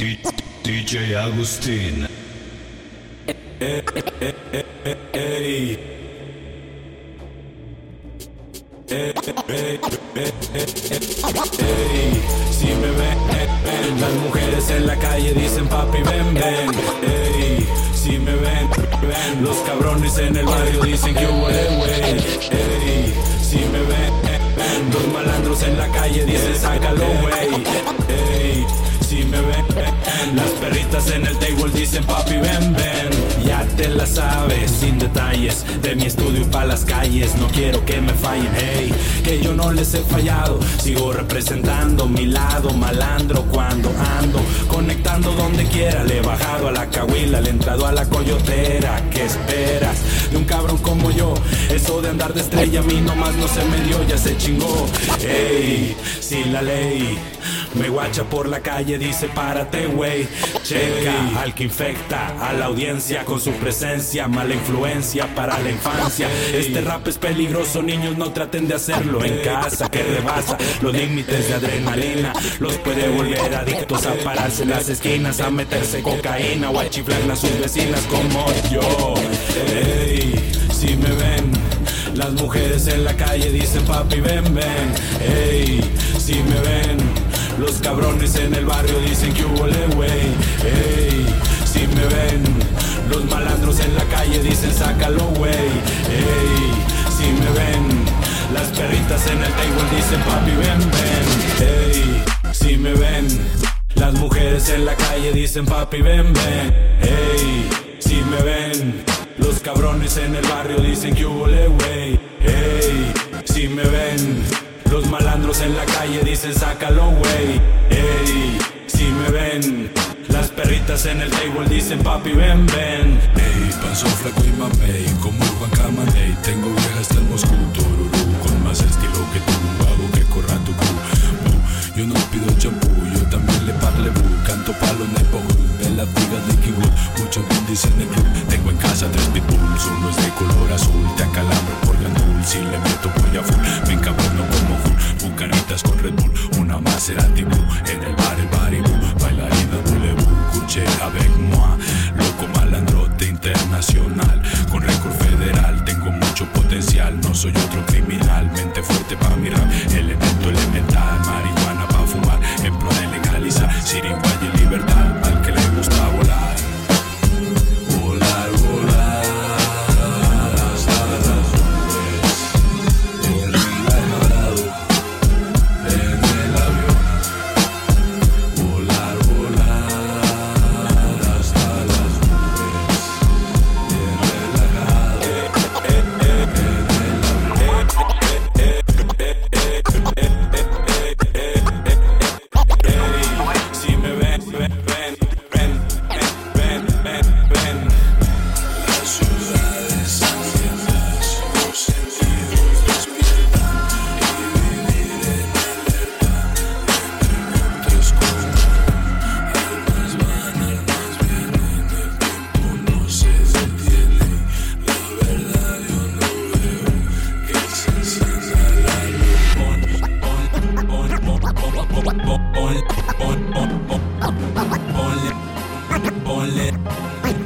DJ Agustín. Si me ven, las mujeres en la calle dicen papi ven, ven. Ey, si me ven, ven, los cabrones en el barrio dicen que hubo güey. Ey, si me ven, ven, los malandros en la calle dicen sácalo, güey. Ey, si me ven, las perritas en el table dicen papi ven, ven. Ya te la sabes, sin detalles, de mi estudio y pa' las calles. No quiero que me fallen, hey, que yo no les he fallado. Sigo representando mi lado malandro cuando ando, conectando donde quiera. Le he bajado a la cahuila, le he entrado a la coyotera. ¿Qué esperas de un cabrón como yo? Eso de andar de estrella a mí nomás no se me dio, ya se chingó. Hey, si la ley me guacha por la calle, dice párate, güey. Checa al que infecta a la audiencia con su presencia, mala influencia para la infancia. Este rap es peligroso, niños, no traten de hacerlo en casa, que rebasa los límites de adrenalina. Los puede volver adictos a pararse en las esquinas, a meterse cocaína o a chiflarle a sus vecinas como yo. Ey, si me ven. Las mujeres en la calle dicen papi ven ven, ey, si me ven, los cabrones en el barrio dicen que hubo le güey, ey, si me ven, los malandros en la calle dicen sácalo güey, ey, si me ven, las perritas en el table dicen papi ven ven, ey, si me ven, las mujeres en la calle dicen papi ven ven, ey, si me ven. Los cabrones en el barrio dicen que hubo le güey. Ey, si me ven. Los malandros en la calle dicen sácalo, güey. Ey, si me ven. Las perritas en el table dicen papi ven, ven. Ey, panzo flaco y mamey, como el Juan Camaney. Tengo viejas del Moscú, tururú, En el bar el baribú. Bailarina Boulevou, couché avec moi. Loco malandrote internacional, Ponle,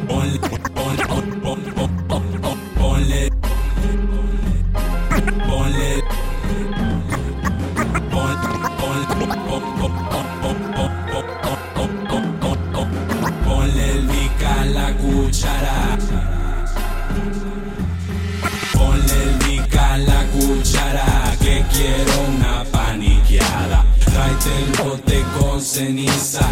ponle, ponle, ponle, el mica a la cuchara. Ponle el mica a la cuchara, que quiero una paniqueada. Tráete el bote con ceniza,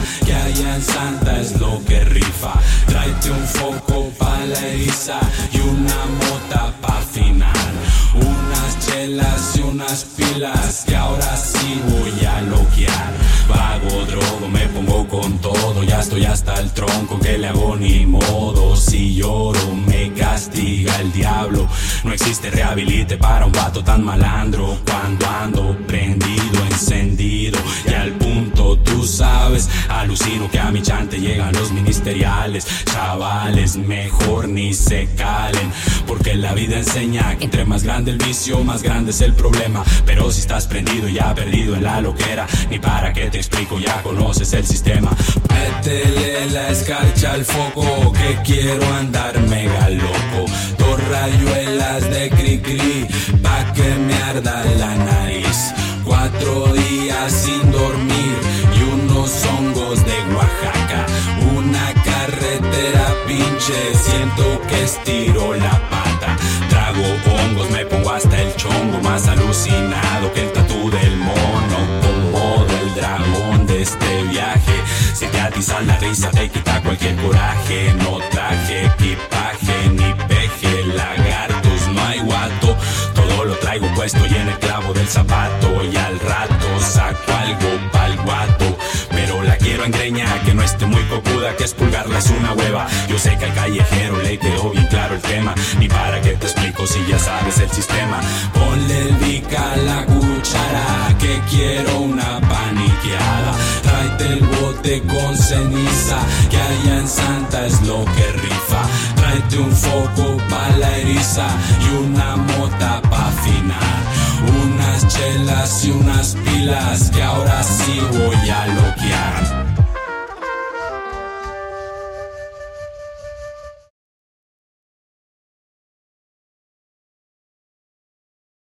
Y unas pilas, que ahora sí voy a loquear. Vago, drogo, me pongo con todo, ya estoy hasta el tronco, que le hago ni modo. Si lloro, me castiga el diablo. No existe rehabilite para un vato tan malandro. Cuando ando prendido, encendido, tú sabes. Alucino que a mi chante llegan los ministeriales. Chavales, mejor ni se calen. Porque la vida enseña que entre más grande el vicio, más grande es el problema. Pero si estás prendido y ya perdido en la loquera, ni para qué te explico, ya conoces el sistema. Métele la escarcha al foco, que quiero andar mega loco. Dos rayuelas de cri cri, pa' que me arda la nariz. Cuatro días sin dormir siento que estiro la pata. Trago hongos, me pongo hasta el chongo, más alucinado que el tatú del mono. Como del dragón de este viaje. Si te atizan la risa, te quita cualquier coraje. No traje equipaje ni peje, lagartos, no hay guato. Todo lo traigo puesto y en el clavo del zapato. Muy copuda, que expulgarla es una hueva. Yo sé que al callejero le quedó bien claro el tema. Ni para qué te explico si ya sabes el sistema. Ponle el dica a la cuchara, que quiero una paniqueada. Tráete el bote con ceniza, que allá en Santa es lo que rifa. Tráete un foco pa' la eriza y una mota pa' afinar. Unas chelas y unas pilas que ahora sí voy a loquear.